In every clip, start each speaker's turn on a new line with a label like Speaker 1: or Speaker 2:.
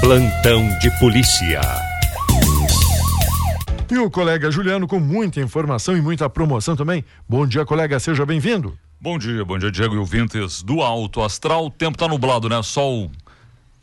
Speaker 1: Plantão de polícia.
Speaker 2: E o colega Juliano com muita informação e muita promoção também. Bom dia, colega, seja bem-vindo.
Speaker 3: Bom dia, bom dia, Diego e ouvintes do Alto Astral. O tempo tá nublado, né? Sol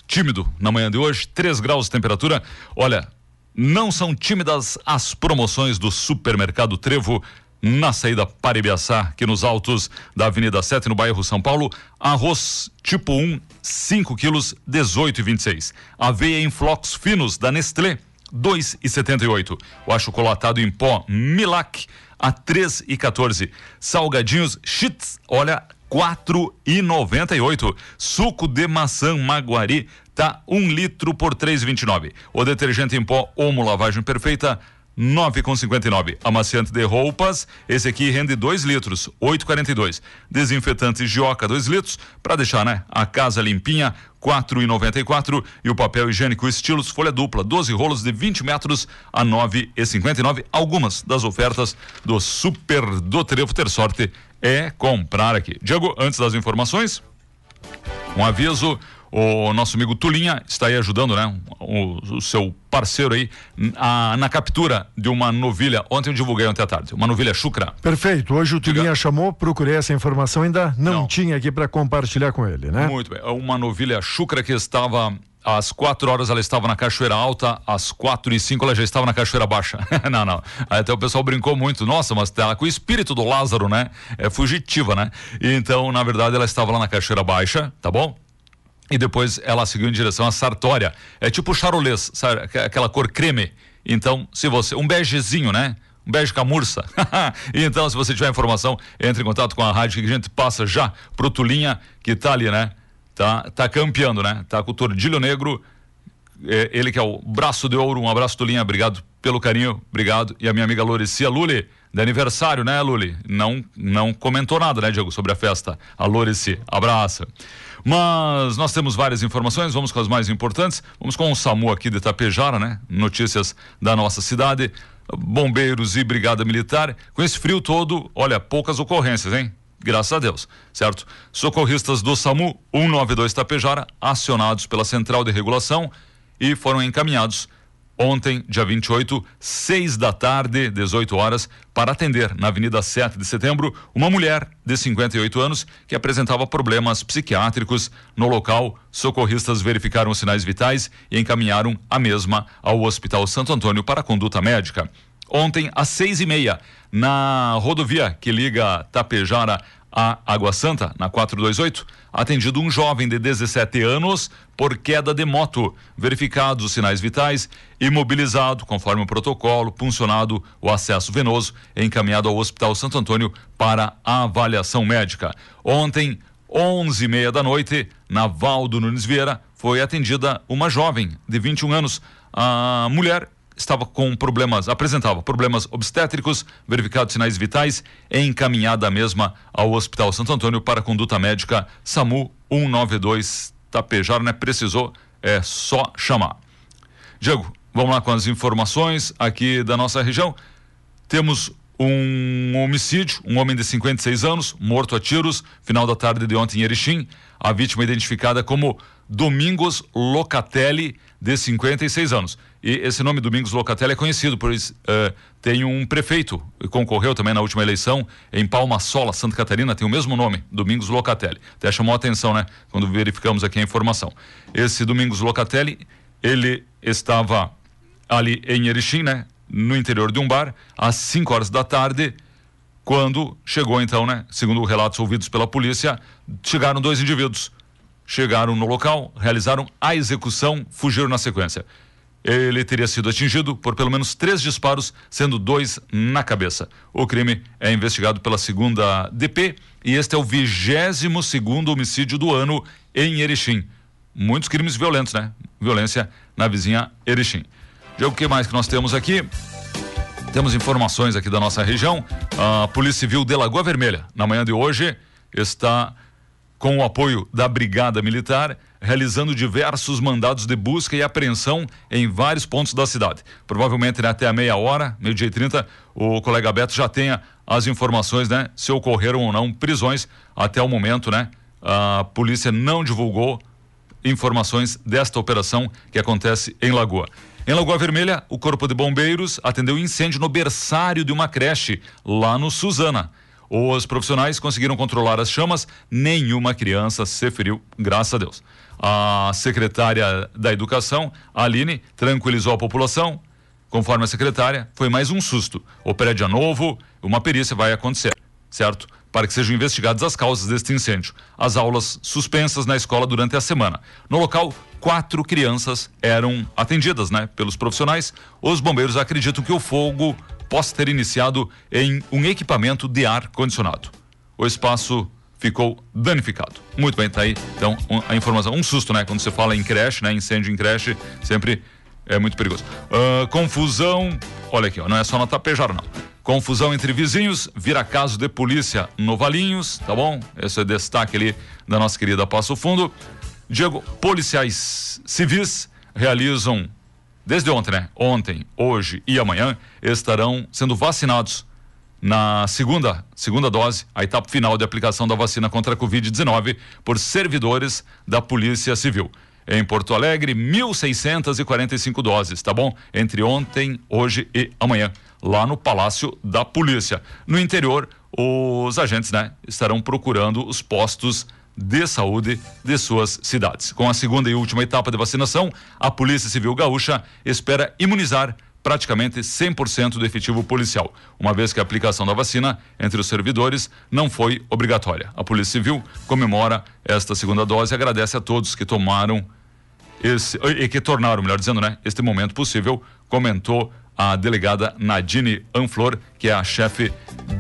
Speaker 3: tímido na manhã de hoje, 3 graus de temperatura. Olha, não são tímidas as promoções do Supermercado Trevo na saída para Ibiaçá, aqui nos altos da Avenida 7, no bairro São Paulo. Arroz tipo 1, 5 quilos, 18,26. Aveia em flocos finos da Nestlé, 2,78. O achocolatado em pó Milac a 3,14. Salgadinhos Cheats, olha, 4,98. Suco de maçã Maguari tá um litro por 3,29. O detergente em pó Omo Lavagem Perfeita 9,59. Amaciante de roupas, esse aqui rende 2 litros, 8,42. Desinfetante Gioca, 2 litros, para deixar, né, a casa limpinha, 4,94 e o papel higiênico estilos folha dupla, 12 rolos de 20 metros a 9,59. Algumas das ofertas do Super do Trevo ter sorte é comprar aqui. Diego, antes das informações, um aviso o nosso amigo Tulinha está aí ajudando, né? O, o seu parceiro aí a, na captura de uma novilha. Ontem eu divulguei ontem à tarde, uma novilha chucra.
Speaker 2: Perfeito. Hoje o Tulinha Diga. chamou, procurei essa informação, ainda não, não. tinha aqui para compartilhar com ele, né?
Speaker 3: Muito bem. Uma novilha chucra que estava às quatro horas ela estava na Cachoeira Alta, às quatro e cinco ela já estava na Cachoeira Baixa. não, não. Aí até o pessoal brincou muito. Nossa, mas ela com o espírito do Lázaro, né? É fugitiva, né? Então, na verdade, ela estava lá na Cachoeira Baixa, tá bom? E depois ela seguiu em direção a Sartória. É tipo charolês, sabe? Aquela cor creme. Então, se você. Um begezinho, né? Um bege camurça. então, se você tiver informação, entre em contato com a rádio que a gente passa já pro Tulinha, que tá ali, né? Tá, tá campeando, né? Tá com o Tordilho Negro. É, ele que é o braço de ouro. Um abraço, Tulinha. Obrigado pelo carinho. Obrigado. E a minha amiga Loricia Luli, de aniversário, né, Luli? Não, não comentou nada, né, Diego, sobre a festa. A Lorici. Abraço. Mas nós temos várias informações, vamos com as mais importantes. Vamos com o SAMU aqui de Itapejara, né? Notícias da nossa cidade. Bombeiros e Brigada Militar. Com esse frio todo, olha, poucas ocorrências, hein? Graças a Deus, certo? Socorristas do SAMU 192 Itapejara, acionados pela Central de Regulação e foram encaminhados ontem, dia 28, seis da tarde, 18 horas, para atender na Avenida 7 de Setembro uma mulher de 58 anos que apresentava problemas psiquiátricos. No local, socorristas verificaram os sinais vitais e encaminharam a mesma ao Hospital Santo Antônio para conduta médica. Ontem, às seis e meia, na rodovia que liga Tapejara a Água Santa, na 428, atendido um jovem de 17 anos por queda de moto. Verificados os sinais vitais, imobilizado conforme o protocolo, puncionado o acesso venoso, encaminhado ao Hospital Santo Antônio para avaliação médica. Ontem, 11 e meia da noite, na Valdo Nunes Vieira, foi atendida uma jovem de 21 anos. A mulher estava com problemas, apresentava problemas obstétricos, verificados sinais vitais, encaminhada mesma ao Hospital Santo Antônio para conduta médica SAMU 192 Tapejar, né? Precisou, é só chamar. Diego, vamos lá com as informações aqui da nossa região. Temos um homicídio, um homem de 56 anos, morto a tiros, final da tarde de ontem em Erechim. A vítima identificada como Domingos Locatelli, de 56 anos. E esse nome Domingos Locatelli é conhecido, pois uh, tem um prefeito que concorreu também na última eleição em Palma Sola, Santa Catarina, tem o mesmo nome, Domingos Locatelli. Até chamou a atenção, né, quando verificamos aqui a informação. Esse Domingos Locatelli, ele estava ali em Erechim, né, no interior de um bar, às 5 horas da tarde, quando chegou então, né, segundo relatos ouvidos pela polícia, chegaram dois indivíduos. Chegaram no local, realizaram a execução, fugiram na sequência. Ele teria sido atingido por pelo menos três disparos, sendo dois na cabeça. O crime é investigado pela segunda DP e este é o vigésimo segundo homicídio do ano em Erechim. Muitos crimes violentos, né? Violência na vizinha Erechim. Já o que mais que nós temos aqui? Temos informações aqui da nossa região. A Polícia Civil de Lagoa Vermelha, na manhã de hoje, está com o apoio da Brigada Militar, realizando diversos mandados de busca e apreensão em vários pontos da cidade. Provavelmente né, até a meia hora, meio-dia e trinta, o colega Beto já tenha as informações, né? Se ocorreram ou não prisões. Até o momento, né? A polícia não divulgou informações desta operação que acontece em Lagoa. Em Lagoa Vermelha, o Corpo de Bombeiros atendeu incêndio no berçário de uma creche lá no Suzana. Os profissionais conseguiram controlar as chamas, nenhuma criança se feriu, graças a Deus. A secretária da Educação, Aline, tranquilizou a população. Conforme a secretária, foi mais um susto. O prédio é novo, uma perícia vai acontecer, certo? Para que sejam investigadas as causas deste incêndio. As aulas suspensas na escola durante a semana. No local, quatro crianças eram atendidas, né, pelos profissionais. Os bombeiros acreditam que o fogo possa ter iniciado em um equipamento de ar condicionado. O espaço ficou danificado. Muito bem, tá aí. Então, um, a informação, um susto, né? Quando você fala em creche, né? Incêndio em creche, sempre é muito perigoso. Uh, confusão, olha aqui, ó, não é só na Tapejara, não. Confusão entre vizinhos, vira caso de polícia no Valinhos, tá bom? Esse é destaque ali da nossa querida Passo Fundo. Diego, policiais civis realizam, desde ontem, né? Ontem, hoje e amanhã, estarão sendo vacinados na segunda, segunda dose, a etapa final de aplicação da vacina contra a Covid-19 por servidores da Polícia Civil. Em Porto Alegre, 1.645 doses, tá bom? Entre ontem, hoje e amanhã, lá no Palácio da Polícia. No interior, os agentes, né, estarão procurando os postos de saúde de suas cidades. Com a segunda e última etapa de vacinação, a Polícia Civil Gaúcha espera imunizar praticamente 100% do efetivo policial, uma vez que a aplicação da vacina entre os servidores não foi obrigatória. A Polícia Civil comemora esta segunda dose e agradece a todos que tomaram esse e que tornaram, melhor dizendo, né, este momento possível, comentou a delegada Nadine Anflor, que é a chefe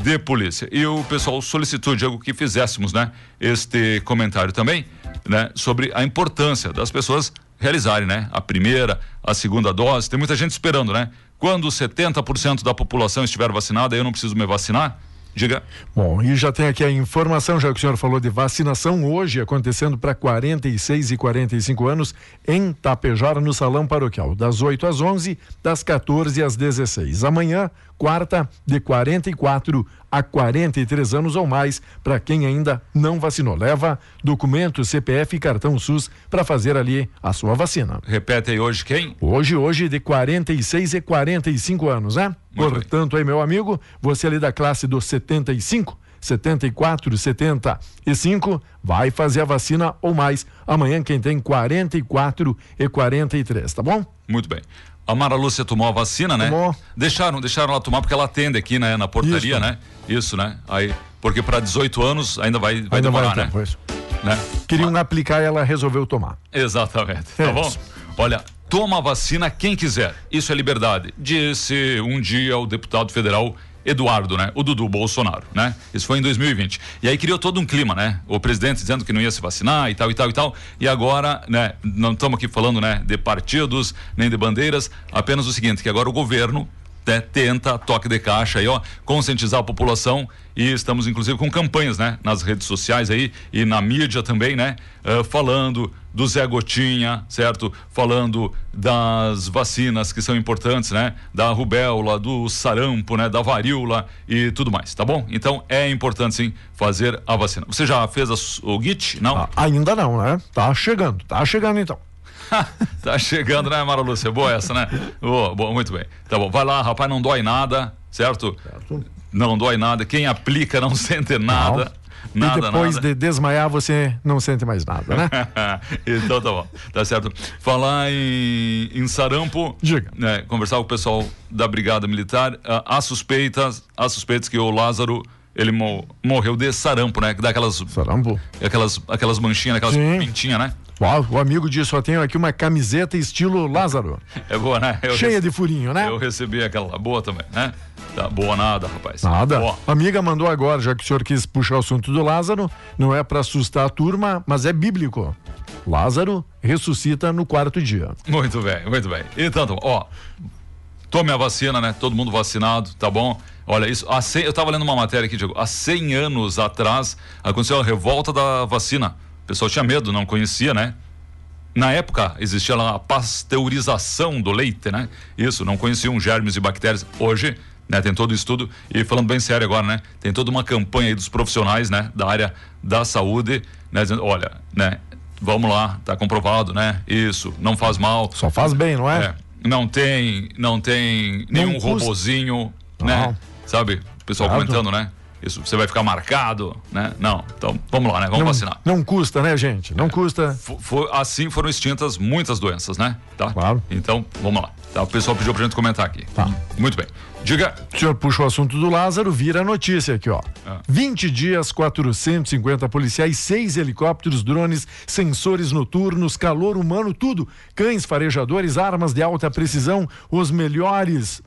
Speaker 3: de polícia. E o pessoal solicitou, Diego, que fizéssemos, né, este comentário também, né, sobre a importância das pessoas realizarem, né? A primeira, a segunda dose. Tem muita gente esperando, né? Quando 70% da população estiver vacinada, eu não preciso me vacinar? Diga.
Speaker 2: Bom, e já tem aqui a informação, já que o senhor falou de vacinação hoje acontecendo para 46 e 45 anos em Tapejara, no Salão Paroquial, das 8 às 11, das 14 às 16. Amanhã, quarta, de 44 a 43 anos ou mais, para quem ainda não vacinou. Leva documento, CPF e cartão SUS para fazer ali a sua vacina.
Speaker 3: Repete aí hoje quem?
Speaker 2: Hoje, hoje, de 46 e 45 anos, né? Muito Portanto, bem. aí, meu amigo, você ali da classe dos 75, 74, 75, vai fazer a vacina ou mais. Amanhã, quem tem 44 e 43, tá bom?
Speaker 3: Muito bem. A Mara Lúcia tomou a vacina, né?
Speaker 2: Tomou.
Speaker 3: Deixaram, deixaram ela tomar porque ela atende aqui, né? Na portaria,
Speaker 2: Isso.
Speaker 3: né? Isso, né? Aí, porque para 18 anos ainda vai, vai
Speaker 2: Ainda
Speaker 3: demorar,
Speaker 2: vai
Speaker 3: né? né?
Speaker 2: Queriam aplicar e ela resolveu tomar.
Speaker 3: Exatamente.
Speaker 2: É
Speaker 3: Tá bom?
Speaker 2: isso.
Speaker 3: Olha, toma a vacina quem quiser. Isso é liberdade. Disse um dia o deputado federal Eduardo, né? O Dudu Bolsonaro, né? Isso foi em 2020. E aí criou todo um clima, né? O presidente dizendo que não ia se vacinar e tal e tal e tal. E agora, né? Não estamos aqui falando, né? De partidos, nem de bandeiras. Apenas o seguinte, que agora o governo né, tenta toque de caixa aí, ó, conscientizar a população e estamos inclusive com campanhas, né, nas redes sociais aí e na mídia também, né, eh, falando do Zé Gotinha, certo? Falando das vacinas que são importantes, né, da rubéola, do sarampo, né, da varíola e tudo mais, tá bom? Então é importante sim fazer a vacina. Você já fez a o GIT? Não?
Speaker 2: Ah, ainda não, né? Tá chegando, tá chegando então.
Speaker 3: tá chegando, né, Mara Lúcia? Boa essa, né? Boa, boa, muito bem. Tá bom, vai lá, rapaz, não dói nada, certo? Não dói nada. Quem aplica não sente nada. Nada,
Speaker 2: e depois
Speaker 3: nada.
Speaker 2: de desmaiar, você não sente mais nada, né?
Speaker 3: então tá bom, tá certo. Falar em, em sarampo,
Speaker 2: Diga.
Speaker 3: né, conversar com o pessoal da Brigada Militar, ah, há suspeitas, há suspeitas que o Lázaro ele mo- morreu de sarampo, né? Que dá aquelas,
Speaker 2: Sarampo.
Speaker 3: aquelas, aquelas manchinhas, aquelas
Speaker 2: Sim.
Speaker 3: pintinhas, né?
Speaker 2: O amigo disse, só tenho aqui uma camiseta estilo Lázaro.
Speaker 3: É boa, né? Eu
Speaker 2: cheia
Speaker 3: rece-
Speaker 2: de furinho, né?
Speaker 3: Eu recebi aquela boa também, né? Tá boa nada, rapaz.
Speaker 2: Nada.
Speaker 3: Ó,
Speaker 2: A amiga mandou agora, já que o senhor quis puxar o assunto do Lázaro, não é para assustar a turma, mas é bíblico. Lázaro ressuscita no quarto dia.
Speaker 3: muito bem, muito bem. Então, ó, tome a vacina, né? Todo mundo vacinado, tá bom? Olha, isso, há 100, eu tava lendo uma matéria aqui, Diego, há 100 anos atrás aconteceu a revolta da vacina. O pessoal tinha medo, não conhecia, né? Na época existia lá a pasteurização do leite, né? Isso, não conheciam germes e bactérias. Hoje, né, tem todo o estudo e falando bem sério agora, né? Tem toda uma campanha aí dos profissionais, né, da área da saúde, né, dizendo, olha, né, Vamos lá, tá comprovado, né? Isso, não faz mal.
Speaker 2: Só faz bem, não é? é
Speaker 3: não tem, não tem nenhum custa. robozinho, né? Sabe? O pessoal claro. comentando, né? Isso, você vai ficar marcado, né? Não. Então, vamos lá, né? Vamos
Speaker 2: não,
Speaker 3: vacinar.
Speaker 2: Não custa, né, gente? Não é. custa.
Speaker 3: For, for, assim foram extintas muitas doenças, né? Tá?
Speaker 2: Claro.
Speaker 3: Então, vamos lá. Tá? O pessoal pediu pra gente comentar aqui. Tá. Muito bem. Diga.
Speaker 2: O senhor puxa o assunto do Lázaro, vira a notícia aqui, ó. Ah. 20 dias, 450 policiais, seis helicópteros, drones, sensores noturnos, calor humano, tudo. Cães farejadores, armas de alta precisão, os melhores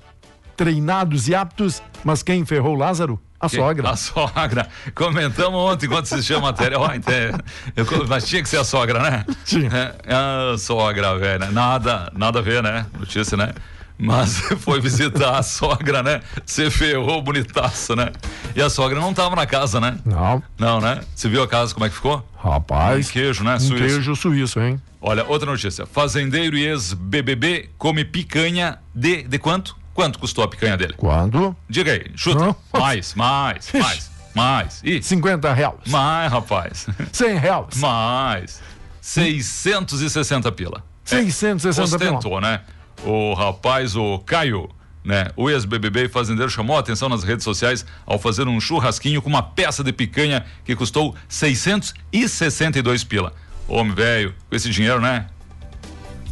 Speaker 2: treinados e aptos. Mas quem ferrou o Lázaro? A sogra.
Speaker 3: A sogra. Comentamos ontem quando assistiu a matéria. Oh, então, mas tinha que ser a sogra, né?
Speaker 2: Tinha.
Speaker 3: É, a sogra, velho. Nada, nada a ver, né? Notícia, né? Mas foi visitar a sogra, né? Você ferrou bonitaço, né? E a sogra não tava na casa, né?
Speaker 2: Não.
Speaker 3: Não, né? Você viu a casa como é que ficou?
Speaker 2: Rapaz.
Speaker 3: Um queijo, né?
Speaker 2: Um suíço. queijo suíço, hein?
Speaker 3: Olha, outra notícia. Fazendeiro e ex-BBB come picanha de, de quanto? Quanto custou a picanha dele?
Speaker 2: Quanto?
Speaker 3: Diga aí, chuta. Não. Mais, mais, mais, mais.
Speaker 2: E? 50 reais.
Speaker 3: Mais, rapaz.
Speaker 2: 100 reais.
Speaker 3: Mais. 660 pila.
Speaker 2: 660
Speaker 3: é, pila. Ostentou, né? O rapaz, o Caio, né? O ex-BBB fazendeiro chamou a atenção nas redes sociais ao fazer um churrasquinho com uma peça de picanha que custou 662 pila. Homem velho, com esse dinheiro, né?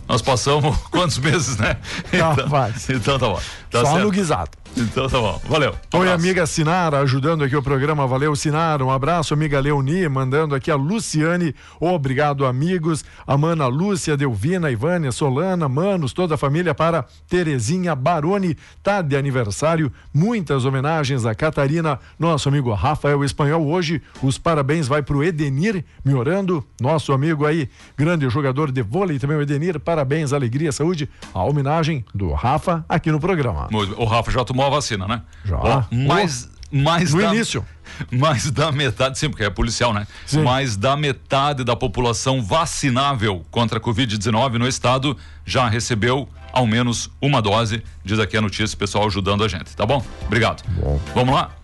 Speaker 3: Nós passamos quantos meses, né?
Speaker 2: Então, então,
Speaker 3: então tá bom. Tá
Speaker 2: Só
Speaker 3: certo.
Speaker 2: no guisado.
Speaker 3: Então tá bom. Valeu.
Speaker 2: Um Oi, amiga Sinara, ajudando aqui o programa. Valeu, Sinara. Um abraço, amiga Leoni, mandando aqui a Luciane. Obrigado, amigos. A Mana Lúcia, Delvina, Ivânia, Solana, Manos, toda a família para Terezinha Baroni. Tá de aniversário. Muitas homenagens a Catarina, nosso amigo Rafael Espanhol. Hoje, os parabéns vai pro Edenir Miorando, nosso amigo aí, grande jogador de vôlei também, o Edenir. Parabéns, alegria, saúde. A homenagem do Rafa aqui no programa.
Speaker 3: O Rafa já tomou a vacina, né?
Speaker 2: Já.
Speaker 3: Ó, mais, mais
Speaker 2: no
Speaker 3: da,
Speaker 2: início.
Speaker 3: Mais da metade, sim, porque é policial, né? Sim. Mais da metade da população vacinável contra a Covid-19 no estado já recebeu ao menos uma dose, diz aqui a notícia, pessoal ajudando a gente, tá bom? Obrigado.
Speaker 2: Bom.
Speaker 3: Vamos lá?